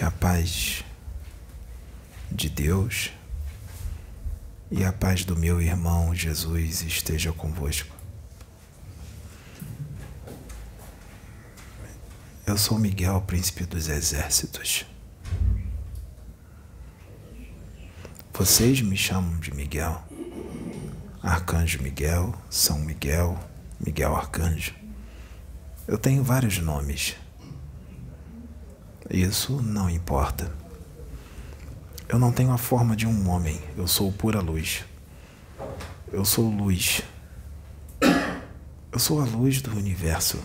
Que a paz de Deus e a paz do meu irmão Jesus esteja convosco. Eu sou Miguel, príncipe dos exércitos. Vocês me chamam de Miguel. Arcanjo Miguel, São Miguel, Miguel Arcanjo. Eu tenho vários nomes. Isso não importa. Eu não tenho a forma de um homem, eu sou pura luz. Eu sou luz. Eu sou a luz do universo.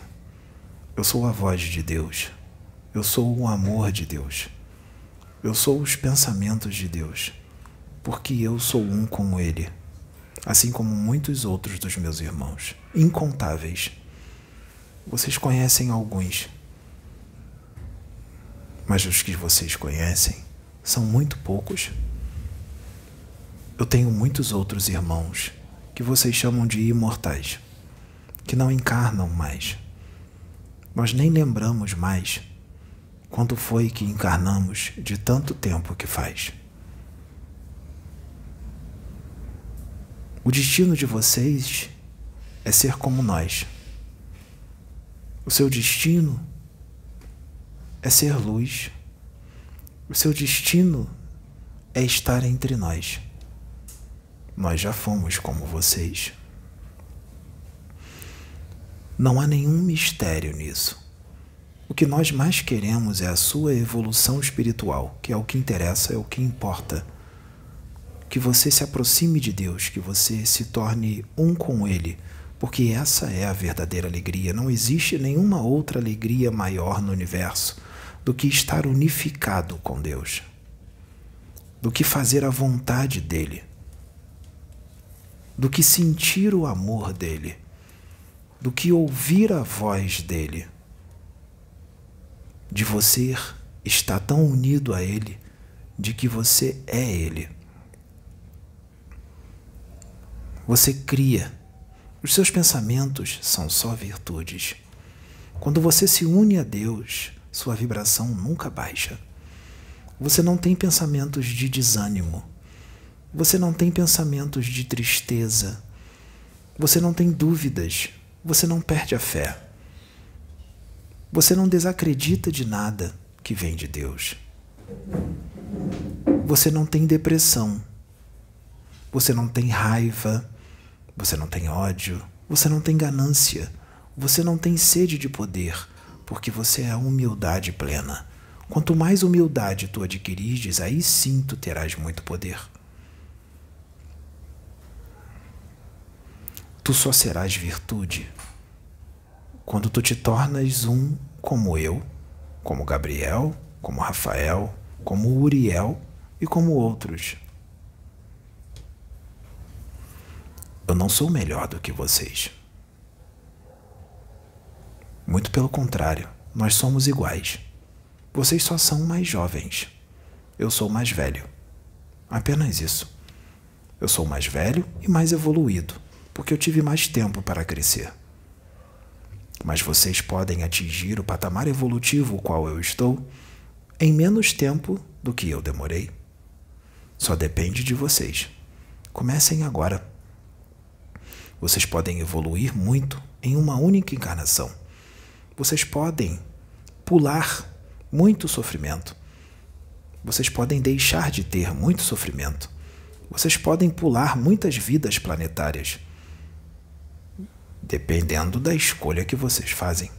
Eu sou a voz de Deus. Eu sou o amor de Deus. Eu sou os pensamentos de Deus, porque eu sou um com Ele, assim como muitos outros dos meus irmãos, incontáveis. Vocês conhecem alguns mas os que vocês conhecem são muito poucos. Eu tenho muitos outros irmãos que vocês chamam de imortais, que não encarnam mais. Nós nem lembramos mais quando foi que encarnamos de tanto tempo que faz. O destino de vocês é ser como nós. O seu destino é ser luz. O seu destino é estar entre nós. Nós já fomos como vocês. Não há nenhum mistério nisso. O que nós mais queremos é a sua evolução espiritual, que é o que interessa, é o que importa. Que você se aproxime de Deus, que você se torne um com Ele, porque essa é a verdadeira alegria. Não existe nenhuma outra alegria maior no universo do que estar unificado com Deus, do que fazer a vontade dEle, do que sentir o amor dEle, do que ouvir a voz dEle, de você estar tão unido a Ele, de que você é Ele. Você cria. Os seus pensamentos são só virtudes. Quando você se une a Deus, sua vibração nunca baixa. Você não tem pensamentos de desânimo. Você não tem pensamentos de tristeza. Você não tem dúvidas. Você não perde a fé. Você não desacredita de nada que vem de Deus. Você não tem depressão. Você não tem raiva. Você não tem ódio. Você não tem ganância. Você não tem sede de poder porque você é a humildade plena. Quanto mais humildade tu adquirires, aí sim tu terás muito poder. Tu só serás virtude quando tu te tornas um como eu, como Gabriel, como Rafael, como Uriel e como outros. Eu não sou melhor do que vocês. Muito pelo contrário, nós somos iguais. Vocês só são mais jovens. Eu sou mais velho. Apenas isso. Eu sou mais velho e mais evoluído, porque eu tive mais tempo para crescer. Mas vocês podem atingir o patamar evolutivo o qual eu estou em menos tempo do que eu demorei. Só depende de vocês. Comecem agora. Vocês podem evoluir muito em uma única encarnação vocês podem pular muito sofrimento. Vocês podem deixar de ter muito sofrimento. Vocês podem pular muitas vidas planetárias. Dependendo da escolha que vocês fazem.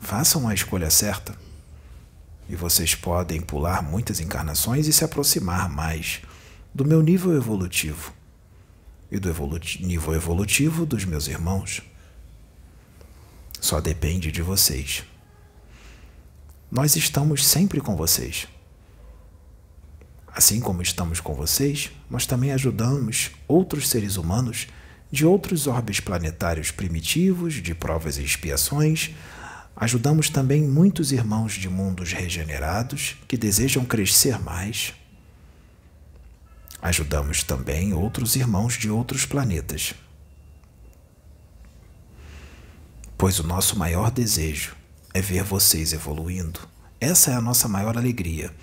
Façam a escolha certa. E vocês podem pular muitas encarnações e se aproximar mais do meu nível evolutivo e do nível evolutivo dos meus irmãos. Só depende de vocês. Nós estamos sempre com vocês. Assim como estamos com vocês, nós também ajudamos outros seres humanos de outros orbes planetários primitivos, de provas e expiações. Ajudamos também muitos irmãos de mundos regenerados que desejam crescer mais. Ajudamos também outros irmãos de outros planetas pois o nosso maior desejo é ver vocês evoluindo, Essa é a nossa maior alegria.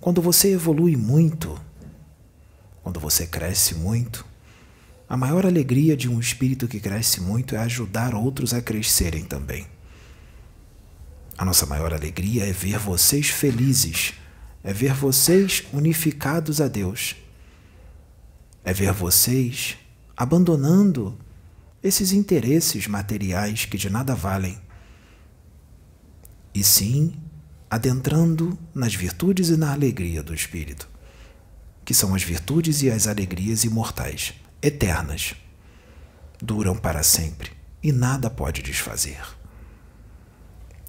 Quando você evolui muito, quando você cresce muito, a maior alegria de um espírito que cresce muito é ajudar outros a crescerem também. A nossa maior alegria é ver vocês felizes, é ver vocês unificados a Deus, é ver vocês abandonando esses interesses materiais que de nada valem, e sim adentrando nas virtudes e na alegria do Espírito, que são as virtudes e as alegrias imortais, eternas, duram para sempre e nada pode desfazer.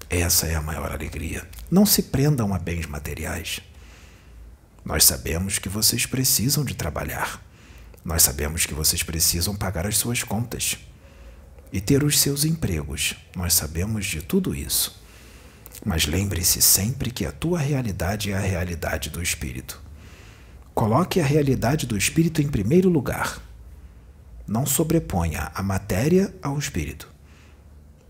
Essa é a maior alegria. Não se prendam a bens materiais. Nós sabemos que vocês precisam de trabalhar. Nós sabemos que vocês precisam pagar as suas contas e ter os seus empregos. Nós sabemos de tudo isso. Mas lembre-se sempre que a tua realidade é a realidade do espírito. Coloque a realidade do espírito em primeiro lugar. Não sobreponha a matéria ao espírito.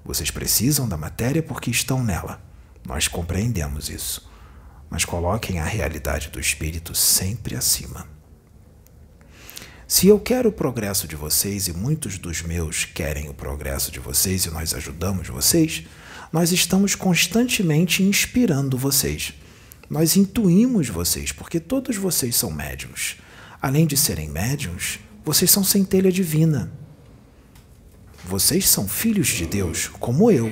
Vocês precisam da matéria porque estão nela. Nós compreendemos isso. Mas coloquem a realidade do espírito sempre acima. Se eu quero o progresso de vocês e muitos dos meus querem o progresso de vocês e nós ajudamos vocês, nós estamos constantemente inspirando vocês. Nós intuímos vocês, porque todos vocês são médiums. Além de serem médiums, vocês são centelha divina. Vocês são filhos de Deus, como eu.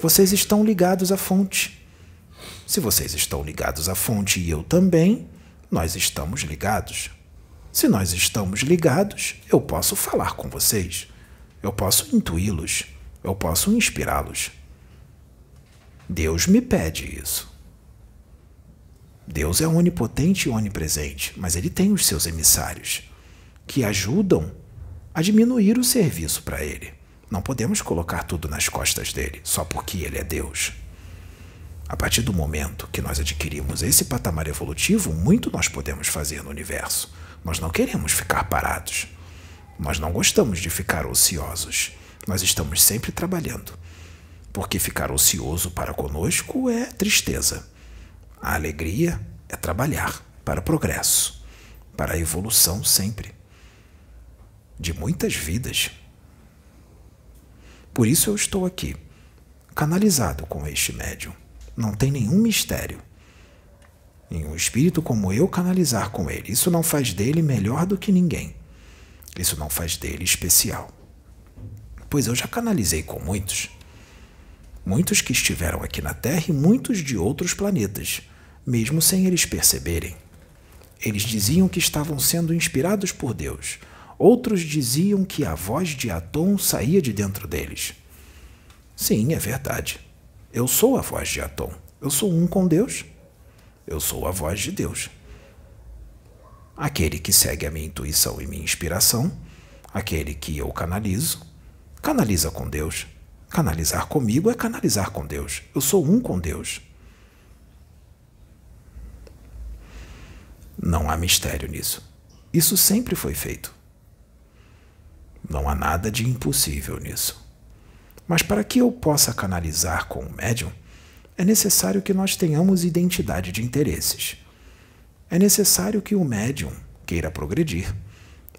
Vocês estão ligados à fonte. Se vocês estão ligados à fonte e eu também, nós estamos ligados. Se nós estamos ligados, eu posso falar com vocês. Eu posso intuí-los. Eu posso inspirá-los. Deus me pede isso. Deus é onipotente e onipresente, mas ele tem os seus emissários que ajudam a diminuir o serviço para ele. Não podemos colocar tudo nas costas dele só porque ele é Deus. A partir do momento que nós adquirimos esse patamar evolutivo, muito nós podemos fazer no universo. Nós não queremos ficar parados. Nós não gostamos de ficar ociosos. Nós estamos sempre trabalhando. Porque ficar ocioso para conosco é tristeza. A alegria é trabalhar para o progresso, para a evolução sempre de muitas vidas. Por isso eu estou aqui, canalizado com este médium. Não tem nenhum mistério. Em um espírito como eu canalizar com ele, isso não faz dele melhor do que ninguém. Isso não faz dele especial. Pois eu já canalizei com muitos. Muitos que estiveram aqui na Terra e muitos de outros planetas, mesmo sem eles perceberem. Eles diziam que estavam sendo inspirados por Deus, Outros diziam que a voz de Atom saía de dentro deles. Sim, é verdade. Eu sou a voz de Atom. Eu sou um com Deus. Eu sou a voz de Deus. Aquele que segue a minha intuição e minha inspiração, aquele que eu canalizo, canaliza com Deus. Canalizar comigo é canalizar com Deus. Eu sou um com Deus. Não há mistério nisso. Isso sempre foi feito. Não há nada de impossível nisso. Mas para que eu possa canalizar com o médium, é necessário que nós tenhamos identidade de interesses. É necessário que o médium queira progredir.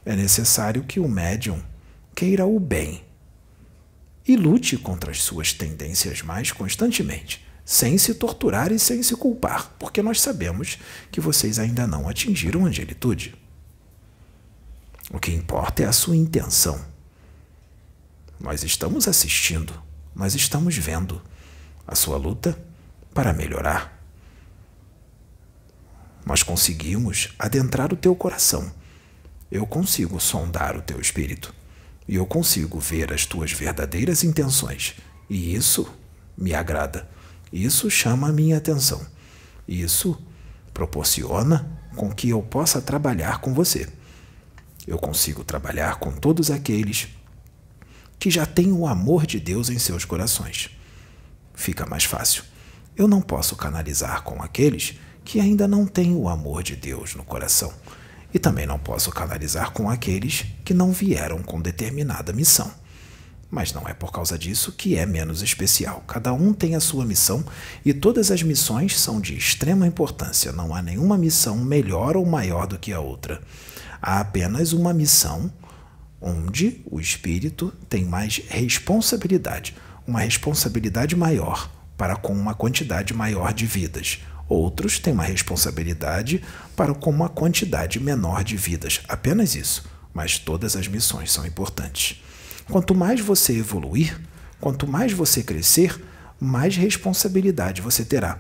É necessário que o médium queira o bem e lute contra as suas tendências mais constantemente, sem se torturar e sem se culpar, porque nós sabemos que vocês ainda não atingiram a angelitude. O que importa é a sua intenção. Nós estamos assistindo, nós estamos vendo a sua luta para melhorar. Nós conseguimos adentrar o teu coração. Eu consigo sondar o teu espírito. E eu consigo ver as tuas verdadeiras intenções. E isso me agrada. Isso chama a minha atenção. Isso proporciona com que eu possa trabalhar com você eu consigo trabalhar com todos aqueles que já têm o amor de Deus em seus corações. Fica mais fácil. Eu não posso canalizar com aqueles que ainda não têm o amor de Deus no coração. E também não posso canalizar com aqueles que não vieram com determinada missão. mas não é por causa disso que é menos especial. Cada um tem a sua missão e todas as missões são de extrema importância. Não há nenhuma missão melhor ou maior do que a outra. Há apenas uma missão onde o espírito tem mais responsabilidade, uma responsabilidade maior para com uma quantidade maior de vidas. Outros têm uma responsabilidade para com uma quantidade menor de vidas. Apenas isso. Mas todas as missões são importantes. Quanto mais você evoluir, quanto mais você crescer, mais responsabilidade você terá.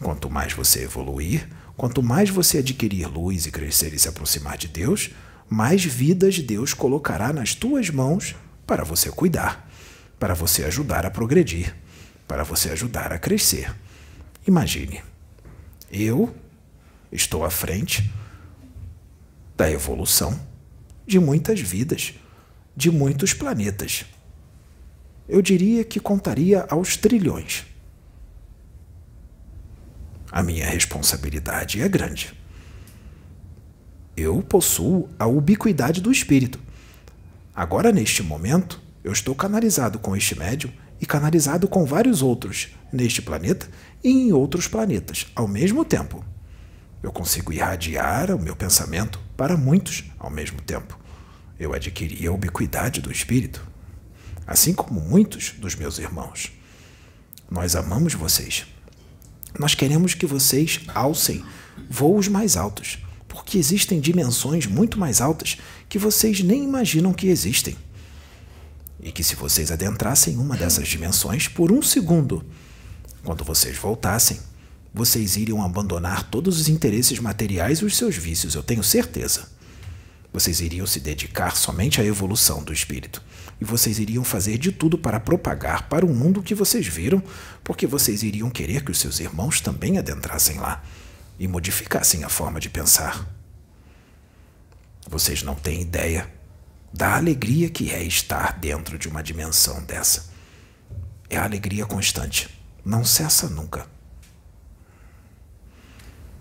Quanto mais você evoluir, quanto mais você adquirir luz e crescer e se aproximar de Deus, mais vidas Deus colocará nas tuas mãos para você cuidar, para você ajudar a progredir, para você ajudar a crescer. Imagine, eu estou à frente da evolução de muitas vidas de muitos planetas. Eu diria que contaria aos trilhões. A minha responsabilidade é grande. Eu possuo a ubiquidade do espírito. Agora, neste momento, eu estou canalizado com este médium e canalizado com vários outros neste planeta e em outros planetas ao mesmo tempo. Eu consigo irradiar o meu pensamento para muitos ao mesmo tempo eu adquiri a ubiquidade do Espírito, assim como muitos dos meus irmãos. Nós amamos vocês. Nós queremos que vocês alcem voos mais altos, porque existem dimensões muito mais altas que vocês nem imaginam que existem. E que se vocês adentrassem uma dessas dimensões por um segundo, quando vocês voltassem, vocês iriam abandonar todos os interesses materiais e os seus vícios, eu tenho certeza. Vocês iriam se dedicar somente à evolução do espírito. E vocês iriam fazer de tudo para propagar para o mundo o que vocês viram, porque vocês iriam querer que os seus irmãos também adentrassem lá e modificassem a forma de pensar. Vocês não têm ideia da alegria que é estar dentro de uma dimensão dessa. É a alegria constante. Não cessa nunca.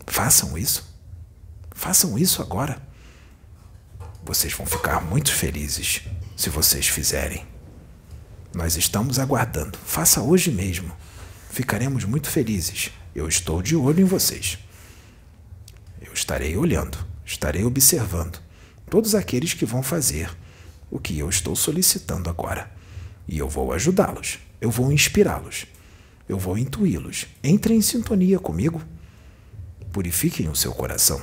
Façam isso. Façam isso agora. Vocês vão ficar muito felizes se vocês fizerem. Nós estamos aguardando. Faça hoje mesmo. Ficaremos muito felizes. Eu estou de olho em vocês. Eu estarei olhando, estarei observando todos aqueles que vão fazer o que eu estou solicitando agora. E eu vou ajudá-los, eu vou inspirá-los, eu vou intuí-los. Entrem em sintonia comigo. Purifiquem o seu coração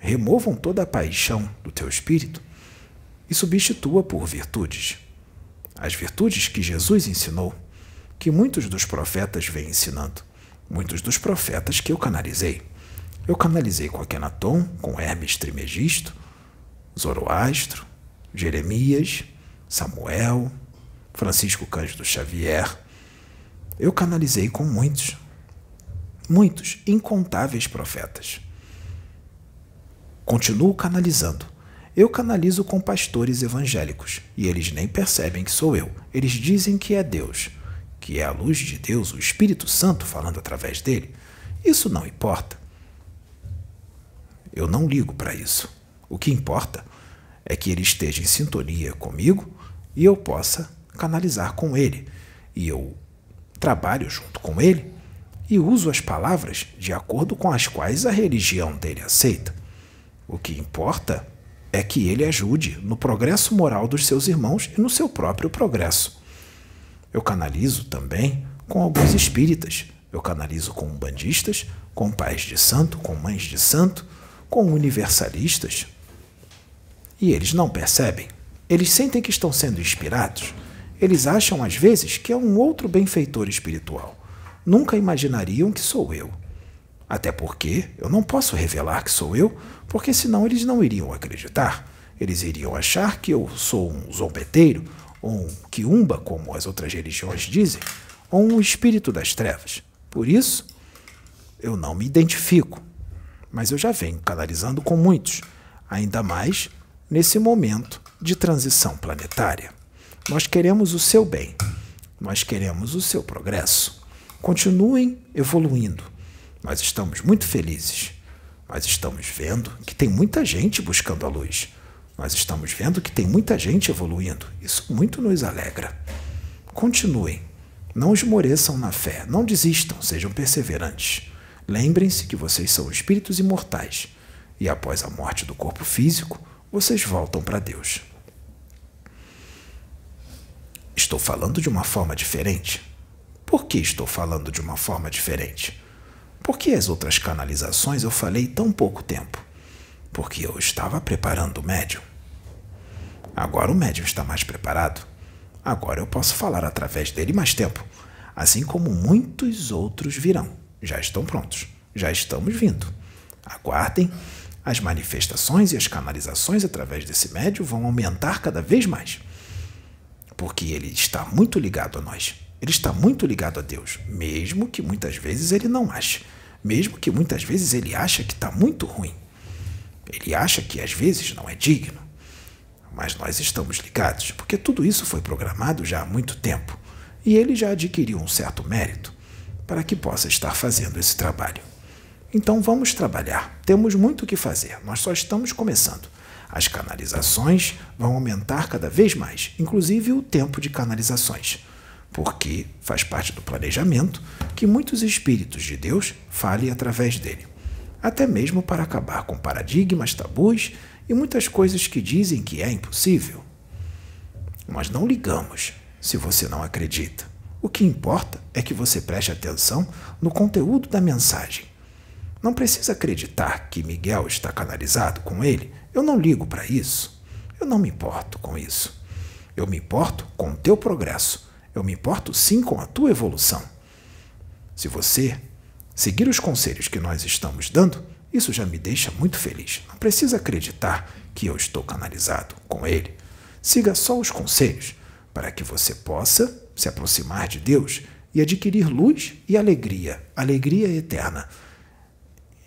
removam toda a paixão do teu espírito e substitua por virtudes. As virtudes que Jesus ensinou, que muitos dos profetas vêm ensinando, muitos dos profetas que eu canalizei. Eu canalizei com Akenaton, com Hermes Trimegisto, Zoroastro, Jeremias, Samuel, Francisco Cândido Xavier. Eu canalizei com muitos, muitos, incontáveis profetas. Continuo canalizando. Eu canalizo com pastores evangélicos e eles nem percebem que sou eu. Eles dizem que é Deus, que é a luz de Deus, o Espírito Santo falando através dele. Isso não importa. Eu não ligo para isso. O que importa é que ele esteja em sintonia comigo e eu possa canalizar com ele. E eu trabalho junto com ele e uso as palavras de acordo com as quais a religião dele aceita. O que importa é que ele ajude no progresso moral dos seus irmãos e no seu próprio progresso. Eu canalizo também com alguns espíritas. Eu canalizo com umbandistas, com pais de santo, com mães de santo, com universalistas. E eles não percebem. Eles sentem que estão sendo inspirados. Eles acham às vezes que é um outro benfeitor espiritual. Nunca imaginariam que sou eu. Até porque eu não posso revelar que sou eu, porque senão eles não iriam acreditar. Eles iriam achar que eu sou um zombeteiro, ou um quiumba, como as outras religiões dizem, ou um espírito das trevas. Por isso, eu não me identifico. Mas eu já venho canalizando com muitos, ainda mais nesse momento de transição planetária. Nós queremos o seu bem, nós queremos o seu progresso. Continuem evoluindo nós estamos muito felizes. Nós estamos vendo que tem muita gente buscando a luz. Nós estamos vendo que tem muita gente evoluindo. Isso muito nos alegra. Continuem. Não esmoreçam na fé. Não desistam. Sejam perseverantes. Lembrem-se que vocês são espíritos imortais. E após a morte do corpo físico, vocês voltam para Deus. Estou falando de uma forma diferente. Por que estou falando de uma forma diferente? Porque as outras canalizações eu falei tão pouco tempo? Porque eu estava preparando o médium. Agora o médium está mais preparado. Agora eu posso falar através dele mais tempo, assim como muitos outros virão. Já estão prontos, já estamos vindo. Aguardem, as manifestações e as canalizações através desse médium vão aumentar cada vez mais. Porque ele está muito ligado a nós. Ele está muito ligado a Deus, mesmo que muitas vezes ele não ache, mesmo que muitas vezes ele acha que está muito ruim. Ele acha que às vezes não é digno. Mas nós estamos ligados, porque tudo isso foi programado já há muito tempo e ele já adquiriu um certo mérito para que possa estar fazendo esse trabalho. Então vamos trabalhar. Temos muito o que fazer, nós só estamos começando. As canalizações vão aumentar cada vez mais, inclusive o tempo de canalizações, porque faz parte do planejamento que muitos espíritos de Deus falem através dele, até mesmo para acabar com paradigmas, tabus e muitas coisas que dizem que é impossível. Nós não ligamos se você não acredita. O que importa é que você preste atenção no conteúdo da mensagem. Não precisa acreditar que Miguel está canalizado com ele. Eu não ligo para isso. Eu não me importo com isso. Eu me importo com o teu progresso. Eu me importo sim com a tua evolução. Se você seguir os conselhos que nós estamos dando, isso já me deixa muito feliz. Não precisa acreditar que eu estou canalizado com ele. Siga só os conselhos para que você possa se aproximar de Deus e adquirir luz e alegria, alegria eterna.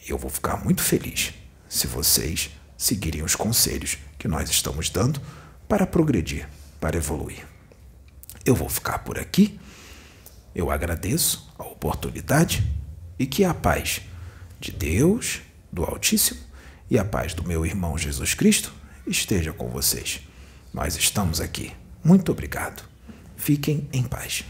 Eu vou ficar muito feliz se vocês seguirem os conselhos que nós estamos dando para progredir, para evoluir. Eu vou ficar por aqui. Eu agradeço a oportunidade e que a paz de Deus do Altíssimo e a paz do meu irmão Jesus Cristo esteja com vocês. Nós estamos aqui. Muito obrigado. Fiquem em paz.